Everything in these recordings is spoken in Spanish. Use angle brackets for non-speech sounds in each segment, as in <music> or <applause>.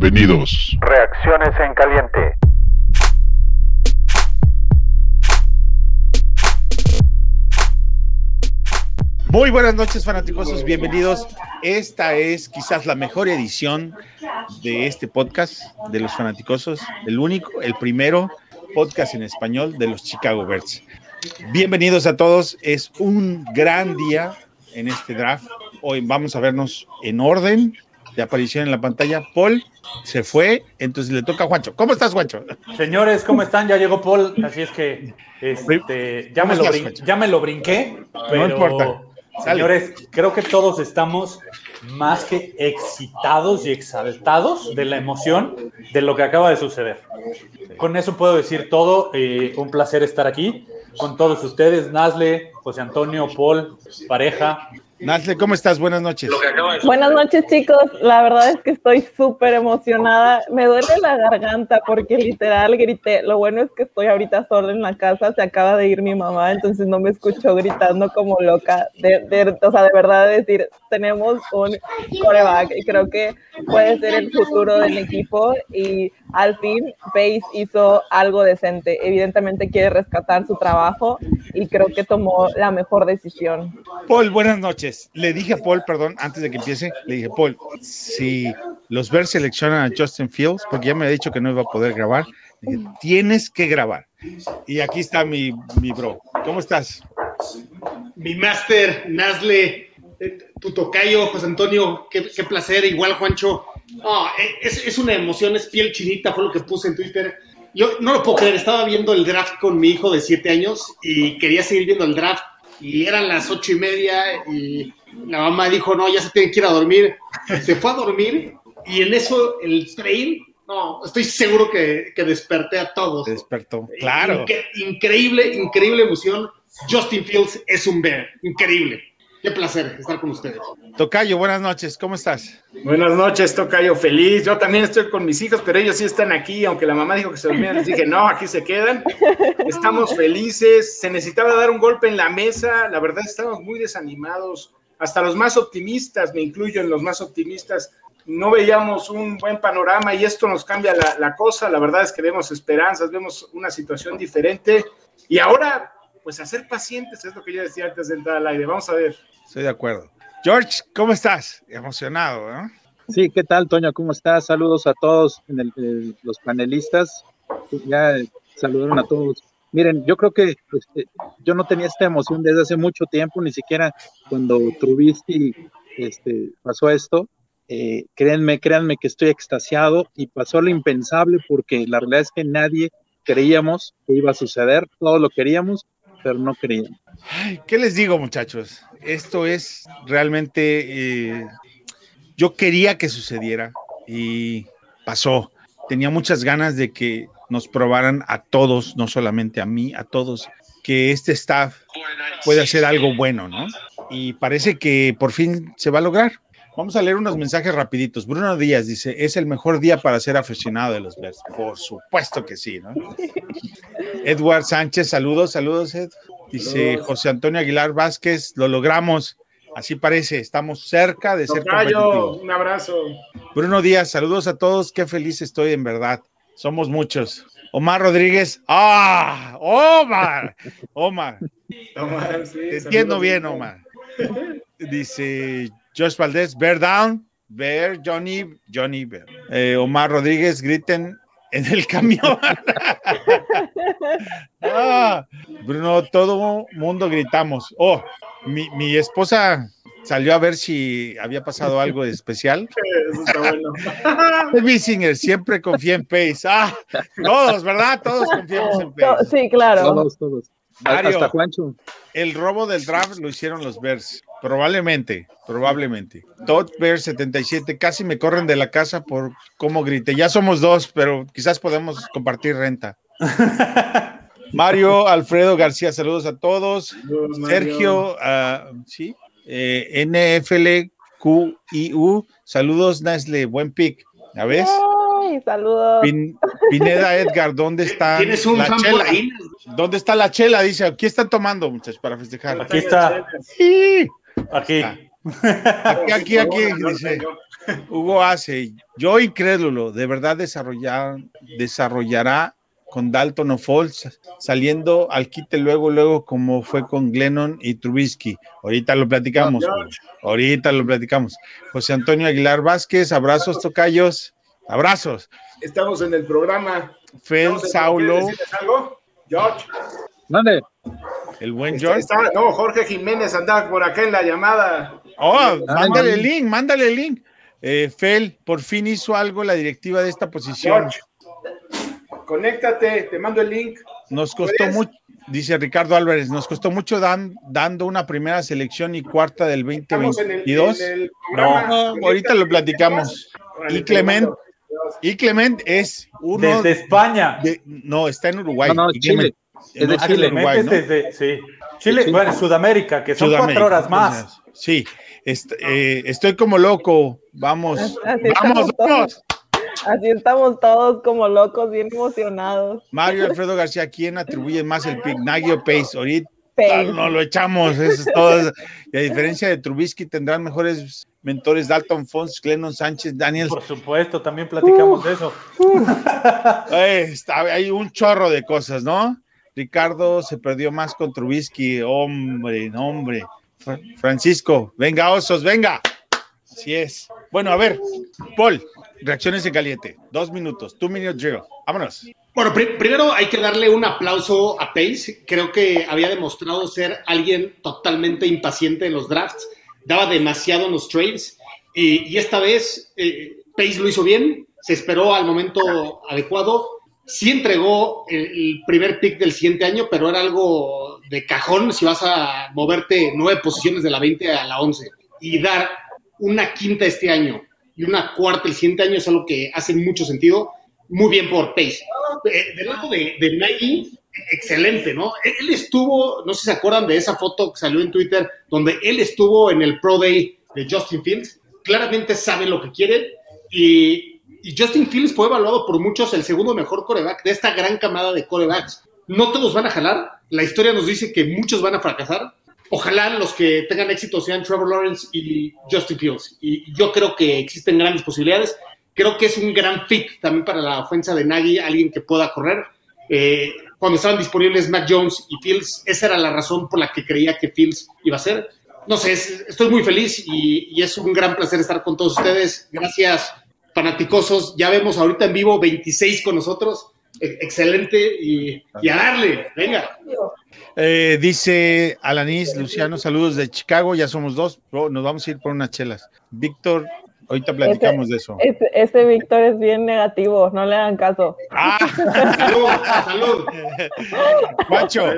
Bienvenidos. Reacciones en caliente. Muy buenas noches, fanáticosos. Bienvenidos. Esta es quizás la mejor edición de este podcast de los fanáticosos. El único, el primero podcast en español de los Chicago Bears. Bienvenidos a todos. Es un gran día en este draft. Hoy vamos a vernos en orden de aparición en la pantalla. Paul se fue, entonces le toca a Juancho. ¿Cómo estás, Juancho? Señores, ¿cómo están? Ya llegó Paul, así es que este, ya, me lo estás, ya me lo brinqué, pero importa. Sale. señores, creo que todos estamos más que excitados y exaltados de la emoción de lo que acaba de suceder. Con eso puedo decir todo. eh, un placer estar aquí con todos ustedes, Nazle, José Antonio, Paul, pareja. Nazle, ¿cómo estás? Buenas noches. Buenas noches chicos, la verdad es que estoy súper emocionada, me duele la garganta porque literal grité, lo bueno es que estoy ahorita sola en la casa, se acaba de ir mi mamá, entonces no me escucho gritando como loca, de, de- o sea, de verdad decir, tenemos un coreback y creo que puede ser el futuro del equipo y al fin Pace hizo algo decente, evidentemente quiere rescatar su trabajo y creo que tomó la mejor decisión. Paul, buenas noches. Le dije a Paul, perdón, antes de que empiece, le dije, Paul, si los Bears seleccionan a Justin Fields, porque ya me ha dicho que no iba a poder grabar, dije, tienes que grabar. Y aquí está mi, mi bro. ¿Cómo estás? Mi máster, Nazle, eh, tu tocayo, José Antonio, qué, qué placer, igual Juancho. No, eh, es, es una emoción, es piel chinita, fue lo que puse en Twitter. Yo no lo puedo creer, estaba viendo el draft con mi hijo de siete años y quería seguir viendo el draft y eran las ocho y media y la mamá dijo, no, ya se tiene que ir a dormir. Se fue a dormir y en eso el train, no, estoy seguro que, que desperté a todos. Despertó. Claro. Inque- increíble, increíble emoción. Justin Fields es un bear. Increíble. Qué placer estar con ustedes. Tocayo, buenas noches. ¿Cómo estás? Buenas noches, Tocayo, feliz. Yo también estoy con mis hijos, pero ellos sí están aquí, aunque la mamá dijo que se dormían, les dije, no, aquí se quedan. Estamos felices, se necesitaba dar un golpe en la mesa, la verdad estamos muy desanimados, hasta los más optimistas, me incluyo en los más optimistas, no veíamos un buen panorama y esto nos cambia la, la cosa, la verdad es que vemos esperanzas, vemos una situación diferente y ahora, pues a ser pacientes, es lo que yo decía antes de entrar al aire, vamos a ver. Estoy de acuerdo. George, ¿cómo estás? Emocionado, ¿no? Sí, ¿qué tal, Toño? ¿Cómo estás? Saludos a todos, en el- el- los panelistas. Ya eh, saludaron a todos. Miren, yo creo que este, yo no tenía esta emoción desde hace mucho tiempo, ni siquiera cuando Trubisky este, pasó esto. Eh, créanme, créanme que estoy extasiado y pasó lo impensable porque la realidad es que nadie creíamos que iba a suceder, todos lo queríamos, pero no creíamos. Ay, ¿Qué les digo, muchachos? Esto es realmente. eh, yo quería que sucediera y pasó. Tenía muchas ganas de que nos probaran a todos, no solamente a mí, a todos, que este staff puede hacer algo bueno, ¿no? Y parece que por fin se va a lograr. Vamos a leer unos mensajes rapiditos. Bruno Díaz dice, es el mejor día para ser aficionado de los Bears. Por supuesto que sí, ¿no? <laughs> Edward Sánchez, saludos, saludos, Ed. Dice José Antonio Aguilar Vázquez, lo logramos. Así parece, estamos cerca de ser competitivos. un abrazo. Bruno Díaz, saludos a todos, qué feliz estoy en verdad. Somos muchos. Omar Rodríguez, ¡ah! ¡Omar! Omar, Omar, sí, te entiendo bien, Omar. Dice Josh Valdés, Bear Down, Bear, Johnny, Johnny Bear. Eh, Omar Rodríguez, griten en el camión. <laughs> Ah, Bruno, todo mundo gritamos. Oh, mi, mi esposa salió a ver si había pasado algo especial. <laughs> Eso está bueno. <laughs> Siempre confía en Pace. Ah, todos, ¿verdad? Todos confiamos en Pace. Sí, claro. Todos, todos. Mario. Hasta Juancho. El robo del draft lo hicieron los Bears. Probablemente, probablemente. Todd Bears 77, casi me corren de la casa por cómo grité. Ya somos dos, pero quizás podemos compartir renta. <laughs> Mario Alfredo García, saludos a todos. Sergio, ah, sí, eh, NFLQIU, saludos Nesle, buen pick. ¿Ya ves? Ay, saludos. Pin- Pineda Edgar, ¿dónde está Tienes un la chela? ¿Dónde está la chela? Dice, aquí están tomando, muchachos, para festejar. Aquí está, Sí. aquí. Aquí, aquí, aquí, dice. Hugo hace, yo incrédulo, de verdad desarrollar, desarrollará con Dalton o Falls, saliendo al quite luego, luego, como fue con Glennon y Trubisky. Ahorita lo platicamos. Ahorita lo platicamos. José Antonio Aguilar Vázquez, abrazos, tocayos, abrazos. Estamos en el programa. Fel Saulo, ¿quieres decirles algo? George. Mande. el buen George. está- no, Jorge Jiménez andaba por acá en la llamada. Oh, Ah, mándale el link, mándale el link. Eh, Fel, por fin hizo algo la directiva de esta posición. George, conéctate, te mando el link. Nos costó mucho, dice Ricardo Álvarez, nos costó mucho dan- dando una primera selección y cuarta del Estamos en el, 2022. en el programa. No, ahorita lo platicamos. Y Clement, y Clement es uno Desde España. de- no, está en Uruguay. No, no, Y Chile. Clement- Es de no, Ah, Chile, Uruguay, ¿no? desde, sí. Chile, Sí. bueno, Sudamérica, que son Sudamérica. cuatro horas más. Sí, est- eh, estoy como loco. Vamos, Así vamos, vamos. Así estamos todos como locos, bien emocionados. Mario <laughs> Alfredo García, ¿quién atribuye más el pick? Nagy o Pace. Ahorita Pace. no lo echamos, eso es todo. Y a diferencia de Trubisky, tendrán mejores mentores Dalton Fons, Glennon Sánchez, Daniel. Por supuesto, también platicamos de eso. <laughs> Está- hay un chorro de cosas, ¿no? Ricardo se perdió más con Trubisky, hombre, hombre. Fra- Francisco, venga, osos, venga. Así es. Bueno, a ver, Paul, reacciones en caliente. Dos minutos, two minute drill. Vámonos. Bueno, pri- primero hay que darle un aplauso a Pace. Creo que había demostrado ser alguien totalmente impaciente en los drafts. Daba demasiado en los trades. Y, y esta vez eh, Pace lo hizo bien. Se esperó al momento adecuado. Sí entregó el, el primer pick del siguiente año, pero era algo de cajón si vas a moverte nueve posiciones de la 20 a la 11. Y dar una quinta este año y una cuarta el siguiente año es algo que hace mucho sentido. Muy bien por Pace. Eh, del lado de, de Nagy, excelente, ¿no? Él, estuvo, no sé si se acuerdan de esa foto que salió en Twitter, donde él estuvo en el Pro Day de Justin Fields. Claramente sabe lo que quiere y, y Justin Fields fue evaluado por muchos el segundo mejor coreback de esta gran camada de corebacks. No todos van a jalar. La historia nos dice que muchos van a fracasar. Ojalá los que tengan éxito sean Trevor Lawrence y Justin Fields. Y yo creo que existen grandes posibilidades. Creo que es un gran fit también para la ofensa de Nagy, alguien que pueda correr. Eh, cuando estaban disponibles Mac Jones y Fields, esa era la razón por la que creía que Fields iba a ser. No sé, es- estoy muy feliz y, y es un gran placer estar con todos ustedes. Gracias, fanaticosos. Ya vemos ahorita en vivo 26 con nosotros. Excelente y, y a darle. Venga. Eh, dice Alanis, Luciano, saludos de Chicago, ya somos dos, Bro, nos vamos a ir por unas chelas. Víctor, ahorita platicamos de eso. Ese, ese Víctor es bien negativo, no le hagan caso. Ah, <laughs> Salud, salud. Juancho,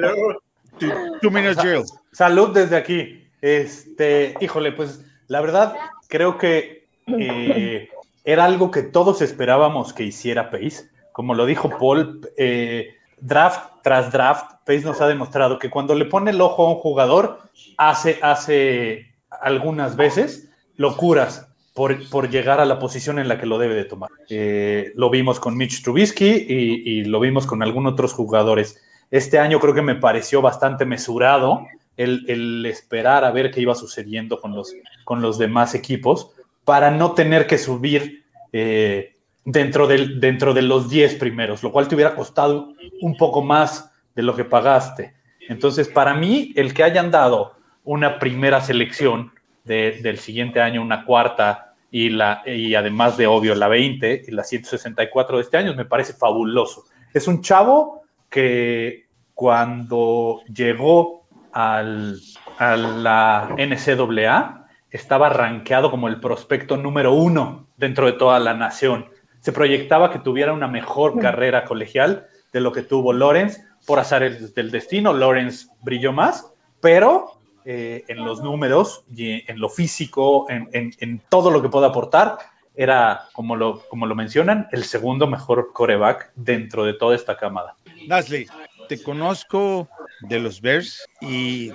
two, two minutes drill. Salud desde aquí. Este, híjole, pues la verdad creo que eh, era algo que todos esperábamos que hiciera Pace. Como lo dijo Paul, eh, draft tras draft, Pace nos ha demostrado que cuando le pone el ojo a un jugador, hace, hace algunas veces locuras por, por llegar a la posición en la que lo debe de tomar. Eh, lo vimos con Mitch Trubisky y, lo vimos con algunos otros jugadores. Este año creo que me pareció bastante mesurado el, el esperar a ver qué iba sucediendo con los, con los demás equipos para no tener que subir eh, dentro, del, dentro de los 10 primeros, lo cual te hubiera costado un poco más de lo que pagaste. Entonces, para mí, el que hayan dado una primera selección de- del siguiente año, una cuarta y, la, y además de obvio la 20 y la 164 de este año, me parece fabuloso. Es un chavo que cuando llegó al, a la NCAA estaba rankeado como el prospecto número uno dentro de toda la nación. Se proyectaba que tuviera una mejor carrera colegial de lo que tuvo Lawrence. Por azar del destino, Lawrence brilló más, pero eh, en los números y en lo físico, en, en- en todo lo que pueda aportar, era, como lo, como lo mencionan, el segundo mejor coreback dentro de toda esta camada. Nasli, te conozco de los Bears y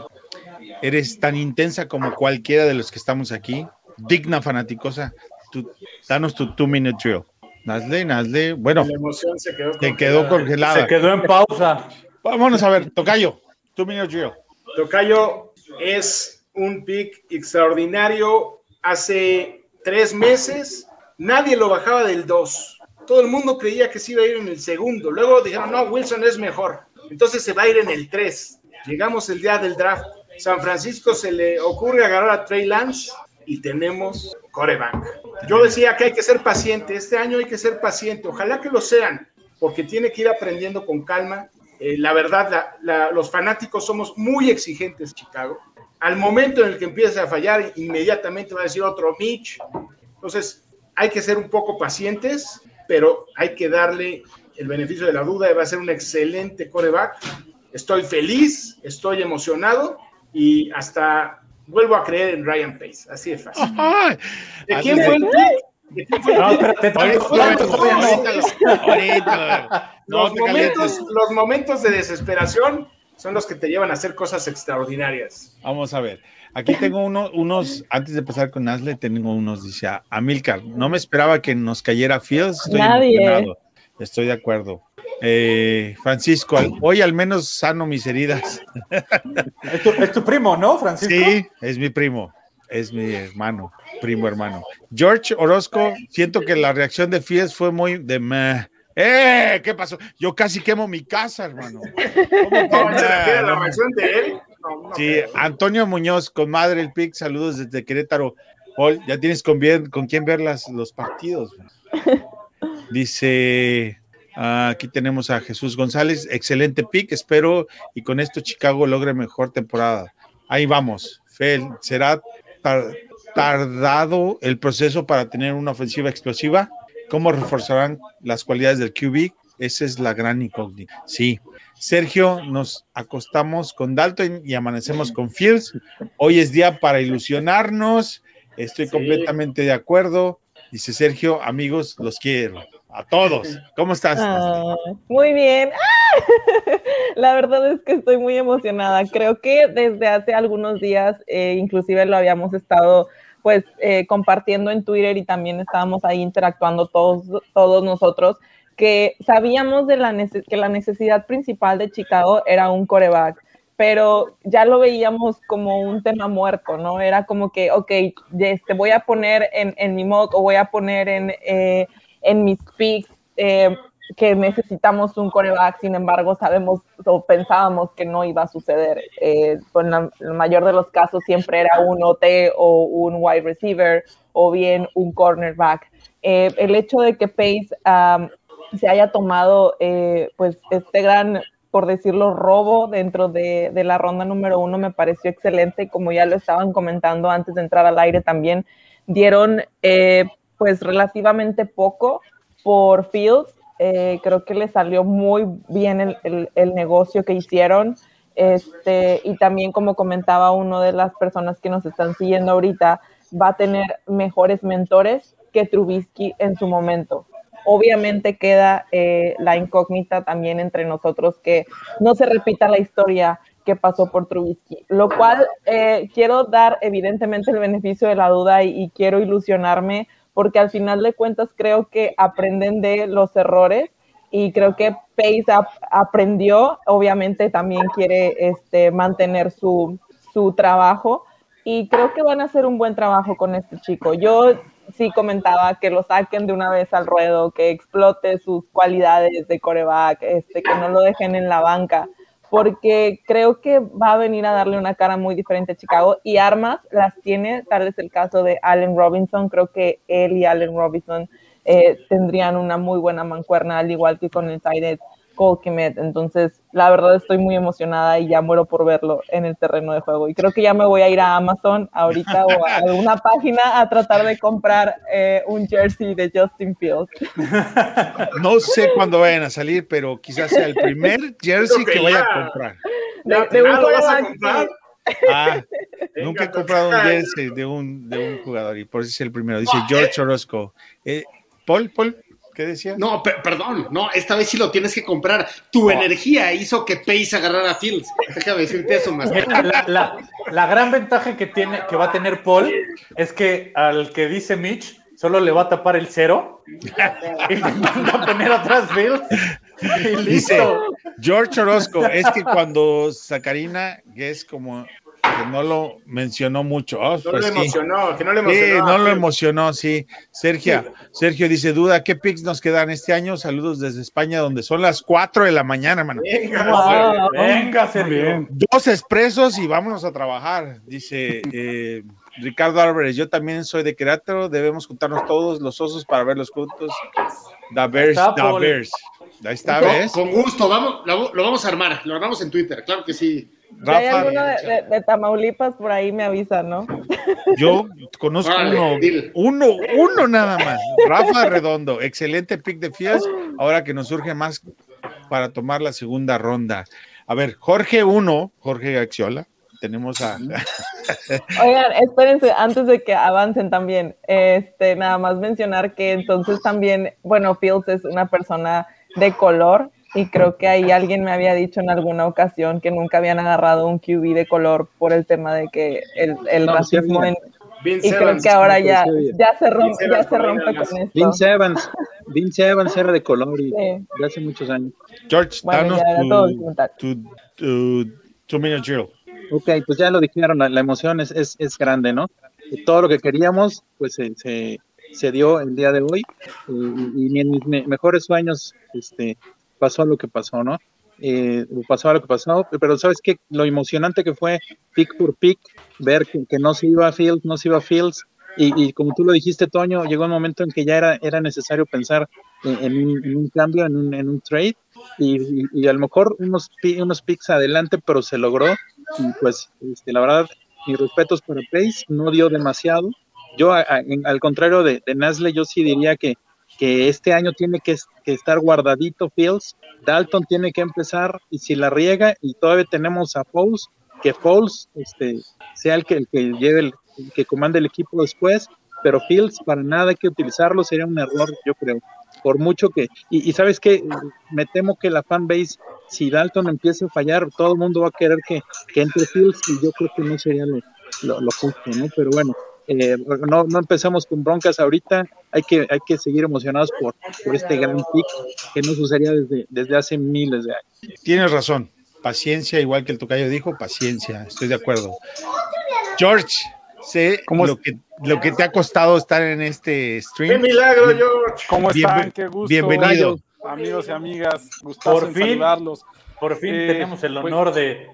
eres tan intensa como cualquiera de los que estamos aquí, digna fanaticosa. Tú- danos tu two minute drill. Nasli, Nasli, bueno, La emoción se quedó te quedó congelada. Se quedó en pausa. Vámonos a ver, Tocayo, two minute drill. Tocayo es un pick extraordinario. Hace tres meses, nadie lo bajaba del 2. Todo el mundo creía que se iba a ir en el segundo. Luego dijeron, no, Wilson es mejor. Entonces se va a ir en el 3. Llegamos el día del draft. San Francisco se le ocurre agarrar a Trey Lance y tenemos coreback. Yo decía que hay que ser paciente. Este año hay que ser paciente. Ojalá que lo sean, porque tiene que ir aprendiendo con calma. Eh, la verdad, la- la- los fanáticos somos muy exigentes, Chicago. Al momento en el que empiece a fallar, inmediatamente va a decir otro Mitch. Entonces, hay que ser un poco pacientes, pero hay que darle el beneficio de la duda. Va a ser un excelente coreback. Estoy feliz, estoy emocionado y hasta vuelvo a creer en Ryan Pace. Así de fácil. ¿De quién fue el <laughs> No, espérate, Los te momentos, los momentos de desesperación son los que te llevan a hacer cosas extraordinarias. Vamos a ver. Aquí tengo uno, unos, antes de empezar con Nasle, tengo unos, dice Amilcar, no me esperaba que nos cayera Fields, estoy Nadie. emocionado. Estoy de acuerdo. Eh, Francisco, hoy al menos sano mis heridas. Es tu, es tu primo, ¿no, Francisco? Sí, es mi primo, es mi hermano, primo hermano. George Orozco, siento que la reacción de Fields fue muy de meh. ¡Eh! ¿Qué pasó? Yo casi quemo mi casa, hermano. ¿Cómo la reacción de él? No, no Sí. Antonio Muñoz, con Madre el Pic, saludos desde Querétaro. Paul, ya tienes con, bien, con quién ver las, los partidos. Dice, aquí tenemos a Jesús González, excelente pick, espero y con esto Chicago logre mejor temporada. Ahí vamos, Fel, ¿será tar- tardado el proceso para tener una ofensiva explosiva? ¿Cómo reforzarán las cualidades del QB? Esa es la gran incógnita. Sí. Sergio, nos acostamos con Dalton y amanecemos con Fields. Hoy es día para ilusionarnos. Estoy Sí. completamente de acuerdo. Dice Sergio, amigos, los quiero. A todos. ¿Cómo estás? Ah, muy bien. ¡Ah! <laughs> La verdad es que estoy muy emocionada. Creo que desde hace algunos días, eh, inclusive lo habíamos estado pues eh, compartiendo en Twitter y también estábamos ahí interactuando todos, todos nosotros, que sabíamos de la que la necesidad principal de Chicago era un coreback, pero ya lo veíamos como un tema muerto, ¿no? Era como que, ok, este, voy a poner en, en mi mock o voy a poner en, eh, en mis picks eh, que necesitamos un coreback, sin embargo, sabemos o pensábamos que no iba a suceder. Eh, con la, el mayor de los casos siempre era un OT o un wide receiver o bien un cornerback. Eh, el hecho de que Pace um, se haya tomado eh, pues este gran, por decirlo, robo dentro de, de, la ronda número uno me pareció excelente. Como ya lo estaban comentando antes de entrar al aire también, dieron eh, pues relativamente poco por Fields. Eh, creo que le salió muy bien el, el, negocio que hicieron. Este, y también, como comentaba uno de las personas que nos están siguiendo ahorita, va a tener mejores mentores que Trubisky en su momento. Obviamente queda eh, la incógnita también entre nosotros que no se repita la historia que pasó por Trubisky, lo cual eh, quiero dar evidentemente el beneficio de la duda y quiero ilusionarme porque al final de cuentas creo que aprenden de los errores y creo que Pace ap aprendió, obviamente también quiere este, mantener su, su trabajo y creo que van a hacer un buen trabajo con este chico. Yo sí comentaba que lo saquen de una vez al ruedo, que explote sus cualidades de coreback, este, que no lo dejen en la banca, porque creo que va a venir a darle una cara muy diferente a Chicago y armas las tiene, tal es el caso de Allen Robinson, creo que él y Allen Robinson eh, tendrían una muy buena mancuerna, al igual que con el Tyrant Cole. Entonces, la verdad estoy muy emocionada y ya muero por verlo en el terreno de juego. Y creo que ya me voy a ir a Amazon ahorita o a alguna página a tratar de comprar eh, un jersey de Justin Fields. <laughs> No sé cuándo vayan a salir, pero quizás sea el primer jersey que, que vaya a comprar. De, de un ¿lo vas a comprar? Ah, Venga, nunca he comprado un jersey de un, de un jugador y por eso es el primero. Dice George Orozco. Eh, Paul, Paul, ¿qué decía? No, per perdón, no, esta vez sí lo tienes que comprar. Tu oh. energía hizo que Pace agarrara a Fields. Déjame decirte eso <laughs> más. La, la, la, gran ventaja que tiene, que va a tener Paul es que al que dice Mitch solo le va a tapar el cero <laughs> y le manda a poner atrás Fields. Dice George Orozco, es que cuando Sacarina, que es como que no lo mencionó mucho. Oh, No pues sí. emocionó, que no le Sí, emocionó. no lo emocionó, sí. Sergio, Sergio dice, duda, ¿qué picks nos quedan este año? Saludos desde España, donde son las 4 de la mañana, mano. Venga, Wow. Venga, Sergio. Dos expresos y vámonos a trabajar, dice eh, Ricardo Álvarez. Yo también soy de Querétaro, debemos juntarnos todos los osos para verlos juntos. Da Bears, Da. Bears. Ahí está, Con- ¿ves? Con gusto, vamos, lo, lo vamos a armar, lo armamos en Twitter, claro que sí. Si hay alguno de, de- de Tamaulipas por ahí me avisan, ¿no? <laughs> yo conozco uno, uno, uno nada más. Rafa Redondo, excelente pick de Fields, ahora que nos surge más para tomar la segunda ronda. A ver, Jorge 1, Jorge Gaxiola, tenemos a... <laughs> Oigan, espérense, antes de que avancen también, este, nada más mencionar que entonces también, bueno, Fields es una persona de color y creo que ahí alguien me había dicho en alguna ocasión que nunca habían agarrado un QB de color por el tema de que el, el No, sí racismo había. en, Vince y creo Evans. que ahora ya, sí ya se rompe, Evans ya se rompe con esto. Vince Evans, Vince Evans era de color y Sí. de hace muchos años. George, Bueno, danos tu, tu, tu, two minute drill. Ok, pues ya lo dijeron, la, la emoción es, es, es grande, ¿no? Todo lo que queríamos, pues se, se, se dio el día de hoy eh, y, y ni en mis me- mejores sueños este, pasó lo que pasó, ¿no? Eh, pasó lo que pasó, pero ¿sabes qué? Lo emocionante que fue pick por pick, ver que, que no se iba a Fields, no se iba a Fields, y, como tú lo dijiste, Toño, llegó un momento en que ya era, necesario pensar en, un, cambio, en un, trade, y, y- a lo mejor unos, unos picks adelante, pero se logró, y pues este, la verdad, mis respetos para Pace, no dio demasiado. Yo, al contrario de, de Nasle, yo sí diría que, que este año tiene que, es- que estar guardadito Fields, Dalton tiene que empezar, y si la riega, y todavía tenemos a Foles, que Foles este, sea el que, el que lleve el, que comande el equipo después, pero Fields para nada hay que utilizarlo, sería un error, yo creo. Por mucho que, y, sabes que me temo que la fanbase, si Dalton empieza a fallar, todo el mundo va a querer que, entre Fields y yo creo que no sería lo justo, ¿no? Pero bueno, eh, no, no empezamos con broncas ahorita, hay que, hay que seguir emocionados por, por este gran pick que no sucedía desde, desde hace miles de años. Tienes razón. Paciencia, igual que el tocayo dijo, paciencia, estoy de acuerdo. George, sé ¿Cómo lo que, lo que te ha costado estar en este ¡Qué stream. milagro, George! ¿Cómo están? Qué gusto. bienvenido. Amigos y amigas, gustazo Por en fin. saludarlos. Por fin Eh, tenemos el pues- honor de,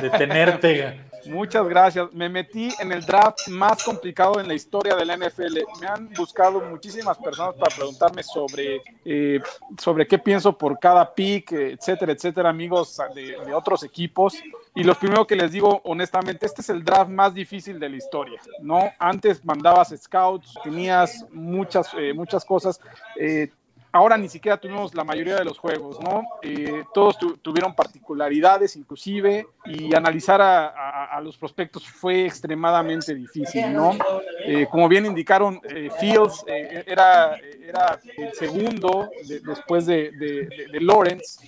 de tenerte. <laughs> Muchas gracias. Me metí en el draft más complicado en la historia de la NFL. Me han buscado muchísimas personas para preguntarme sobre, eh, sobre qué pienso por cada pick, etcétera, etcétera, amigos de, de otros equipos. Y lo primero que les digo, honestamente, este es el draft más difícil de la historia. ¿no? Antes mandabas scouts, tenías muchas, eh, muchas cosas. eh, ahora ni siquiera tuvimos la mayoría de los juegos, ¿no? Eh, todos tu- tuvieron particularidades inclusive y analizar a, los prospectos fue extremadamente difícil, ¿no? Eh, como bien indicaron, eh, Fields era, el segundo de- después de, Lawrence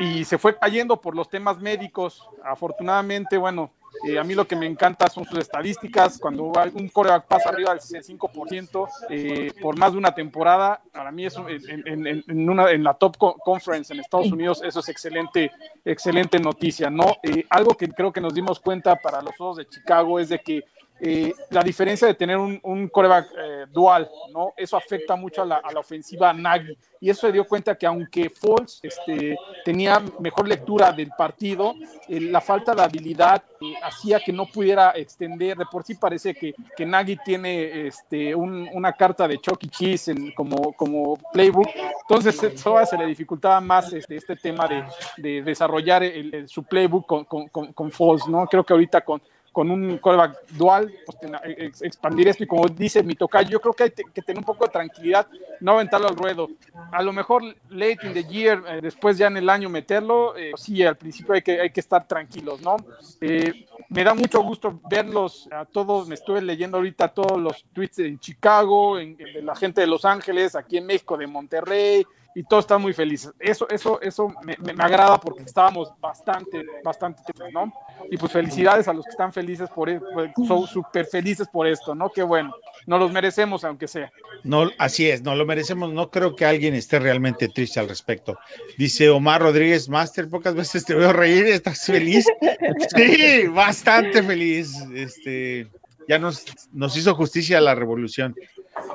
y se fue cayendo por los temas médicos. Afortunadamente, bueno, eh, a mí lo que me encanta son sus estadísticas. Cuando un coreback pasa arriba del 65% eh, por más de una temporada, para mí es en, en- la top co- conference en Estados Unidos, eso es excelente, excelente noticia, ¿no? Eh, algo que creo que nos dimos cuenta para los Osos de Chicago es de que eh, la diferencia de tener un, un coreback eh, dual, ¿no? Eso afecta mucho a la, a la ofensiva Nagy. Y eso se dio cuenta que aunque Foles este, tenía mejor lectura del partido, eh, la falta de habilidad eh, hacía que no pudiera extender. De por sí parece que, que Nagy tiene este, un- una carta de Chucky Cheese en- como, como playbook. Entonces, eso se le dificultaba más este, este tema de, de desarrollar el- el- su playbook con, con, con, con Foles, ¿no? Creo que ahorita con con un callback dual, pues, ten- ex- expandir esto y como dice mi tocayo, yo creo que hay que tener un poco de tranquilidad, no aventarlo al ruedo. A lo mejor late in the year, eh, después ya en el año meterlo, eh, sí, al principio hay que, hay que estar tranquilos, ¿no? Eh, me da mucho gusto verlos a todos, me estuve leyendo ahorita todos los tweets en Chicago, en- de la gente de Los Ángeles, aquí en México, de Monterrey, y todos están muy felices. Eso, eso, eso me, me- me agrada porque estábamos bastante, bastante tristes, ¿no? Y pues felicidades a los que están felices por e- pues, son súper felices por esto, ¿no? Qué bueno, nos los merecemos aunque sea. No, así es, no lo merecemos. No creo que alguien esté realmente triste al respecto. Dice Omar Rodríguez, Master, pocas veces te veo reír, ¿estás feliz? <laughs> Sí, bastante feliz. Este, ya nos, nos hizo justicia la revolución.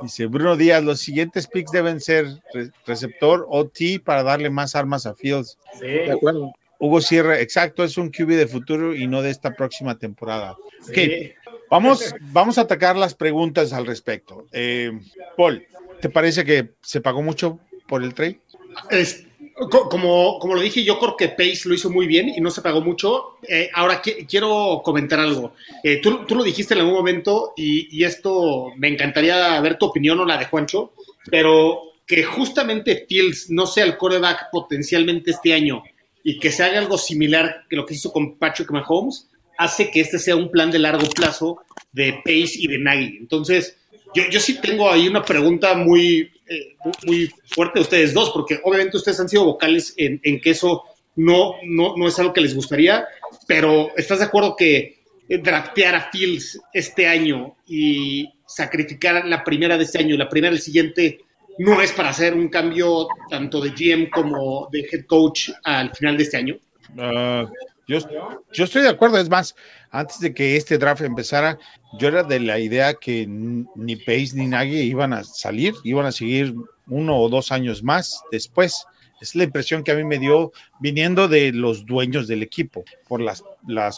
Dice Bruno Díaz, los siguientes picks deben ser re- receptor OT para darle más armas a Fields. De acuerdo. Hugo Sierra, exacto, es un QB de futuro y no de esta próxima temporada. Ok, Sí. Vamos, vamos a atacar las preguntas al respecto. Eh, Paul, ¿te parece que se pagó mucho por el trade? Es- como, como lo dije, yo creo que Pace lo hizo muy bien y no se pagó mucho. Eh, ahora qui- quiero comentar algo. Eh, tú, tú lo dijiste en algún momento y, y esto me encantaría ver tu opinión o la de Juancho, pero que justamente Fields no sea el coreback potencialmente este año y que se haga algo similar que lo que hizo con Patrick Mahomes, hace que este sea un plan de largo plazo de Pace y de Nagy. Entonces, yo, yo sí tengo ahí una pregunta muy, eh, muy fuerte de ustedes dos, porque obviamente ustedes han sido vocales en, en que eso no, no, no es algo que les gustaría, pero ¿estás de acuerdo que eh, draftear a Fields este año y sacrificar la primera de este año y la primera del siguiente no es para hacer un cambio tanto de GM como de head coach al final de este año? Ah, yo, estoy de acuerdo, es más, antes de que este draft empezara, yo era de la idea que ni Pace ni Nagy iban a salir, iban a seguir uno o dos años más después. Es la impresión que a mí me dio viniendo de los dueños del equipo por las,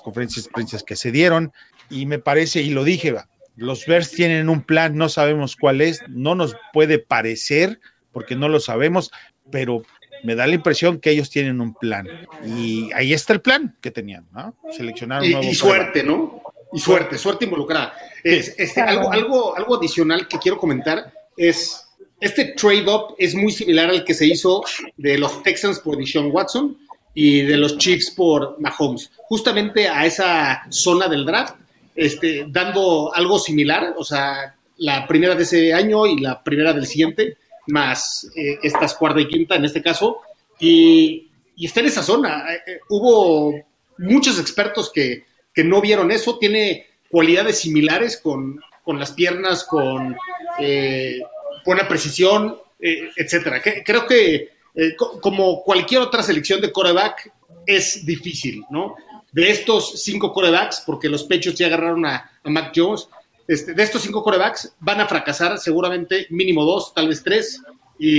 conferencias de que se dieron y me parece, y lo dije, los Bears tienen un plan, no sabemos cuál es, no nos puede parecer porque no lo sabemos, pero me da la impresión que ellos tienen un plan. Y ahí está el plan que tenían, ¿no? Seleccionar un Y, nuevo y suerte, ¿no? Y suerte, suerte involucrada. Es, este, algo, algo, algo adicional que quiero comentar es, este trade-up es muy similar al que se hizo de los Texans por Deshaun Watson y de los Chiefs por Mahomes. Justamente a esa zona del draft, este, dando algo similar, o sea, la primera de ese año y la primera del siguiente, más eh, estas cuarta y quinta en este caso, y, está en esa zona. Eh, eh, hubo muchos expertos que, que no vieron eso, tiene cualidades similares con, con las piernas, con buena precisión, etcétera. Creo que co- como cualquier otra selección de coreback es difícil, ¿no? De estos cinco corebacks, porque los pechos ya agarraron a, a Mac Jones, este, de estos cinco corebacks van a fracasar seguramente mínimo dos, tal vez tres, y,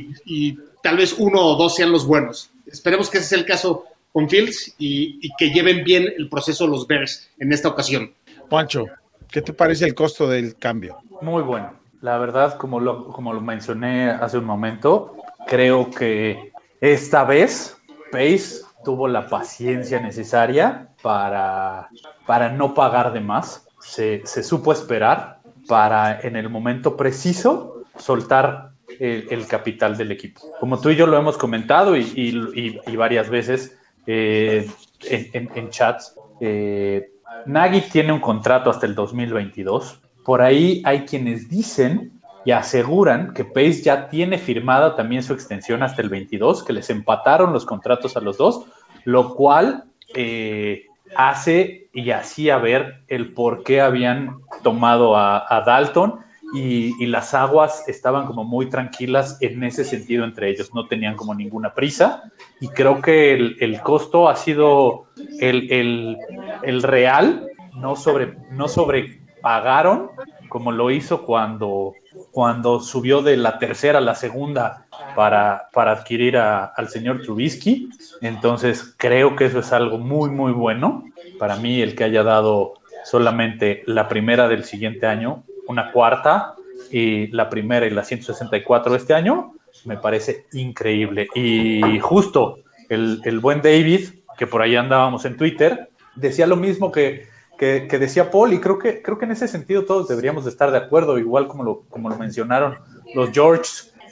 y- y tal vez uno o dos sean los buenos. Esperemos que ese sea el caso con Fields y, y que lleven bien el proceso los Bears en esta ocasión. Juancho, ¿qué te parece el costo del cambio? Muy bueno. La verdad, como lo, como lo mencioné hace un momento, creo que esta vez Pace tuvo la paciencia necesaria para, para no pagar de más. Se, supo esperar para en el momento preciso soltar el, capital del equipo. Como tú y yo lo hemos comentado y, varias veces eh, en chats, eh, Nagy tiene un contrato hasta el 2022. Por ahí hay quienes dicen y aseguran que Pace ya tiene firmada también su extensión hasta el 22, que les empataron los contratos a los dos, lo cual eh, hace y hacía ver el por qué habían tomado a, Dalton y, las aguas estaban como muy tranquilas en ese sentido entre ellos, no tenían como ninguna prisa y creo que el, costo ha sido el, el- real, no sobre, no sobrepagaron como lo hizo cuando, cuando subió de la tercera a la segunda para, para adquirir al señor Trubisky. Entonces creo que eso es algo muy, muy bueno. Para mí el que haya dado solamente la primera del siguiente año, una cuarta y la primera y la 164 de este año, me parece increíble. Y justo el, buen David, que por ahí andábamos en Twitter, decía lo mismo que, decía Paul, y creo que, en ese sentido todos deberíamos de estar de acuerdo, igual como lo, como lo mencionaron los George,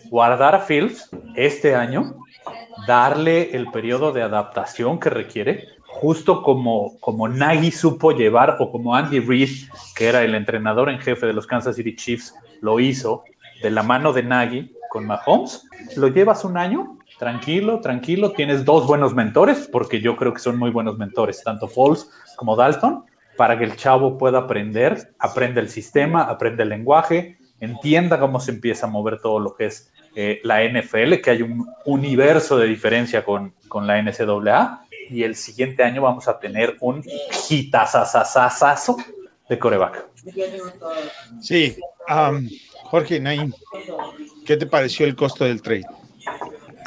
guardar a Fields este año, darle el periodo de adaptación que requiere, justo como, Nagy supo llevar, o como Andy Reid, que era el entrenador en jefe de los Kansas City Chiefs, lo hizo de la mano de Nagy con Mahomes, lo llevas un año, tranquilo, tranquilo, tienes dos buenos mentores, porque yo creo que son muy buenos mentores, tanto Foles como Dalton, para que el chavo pueda aprender, aprenda el sistema, aprenda el lenguaje, entienda cómo se empieza a mover todo lo que es eh, la NFL, que hay un universo de diferencia con la NCAA, y el siguiente año vamos a tener un hitazazazazo de coreback. Sí, um, Jorge Naim, ¿qué te pareció el costo del trade?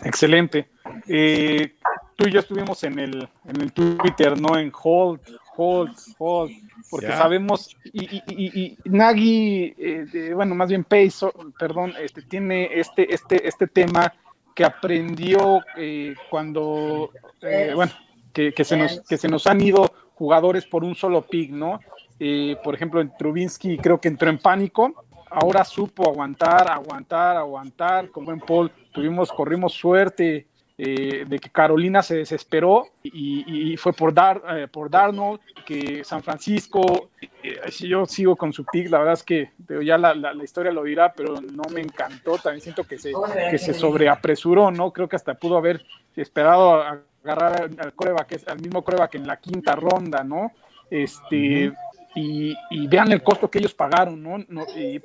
Excelente. Eh, tú y yo estuvimos en el, en el Twitter, ¿no? En hold, hold, hold, porque Ya. sabemos, y, y, y, y Nagy, eh, de- bueno, más bien Pace, perdón, este, tiene este, este, este tema que aprendió eh, cuando, eh, bueno, que, que se nos, que se nos han ido jugadores por un solo pick, ¿no? Eh, por ejemplo, en Trubinsky creo que entró en pánico, ahora supo aguantar, aguantar, aguantar, con buen Paul, tuvimos, corrimos suerte eh, de que Carolina se desesperó y, y fue por, Dar, eh, por Darnold, que San Francisco, eh, si yo sigo con su pick, la verdad es que ya la, la- la historia lo dirá, pero no me encantó, también siento que se, que se sobreapresuró, ¿no? Creo que hasta pudo haber esperado a agarrar al, coreback, al mismo coreback en la quinta ronda, ¿no? Este, y, y vean el costo que ellos pagaron, ¿no? No, y, y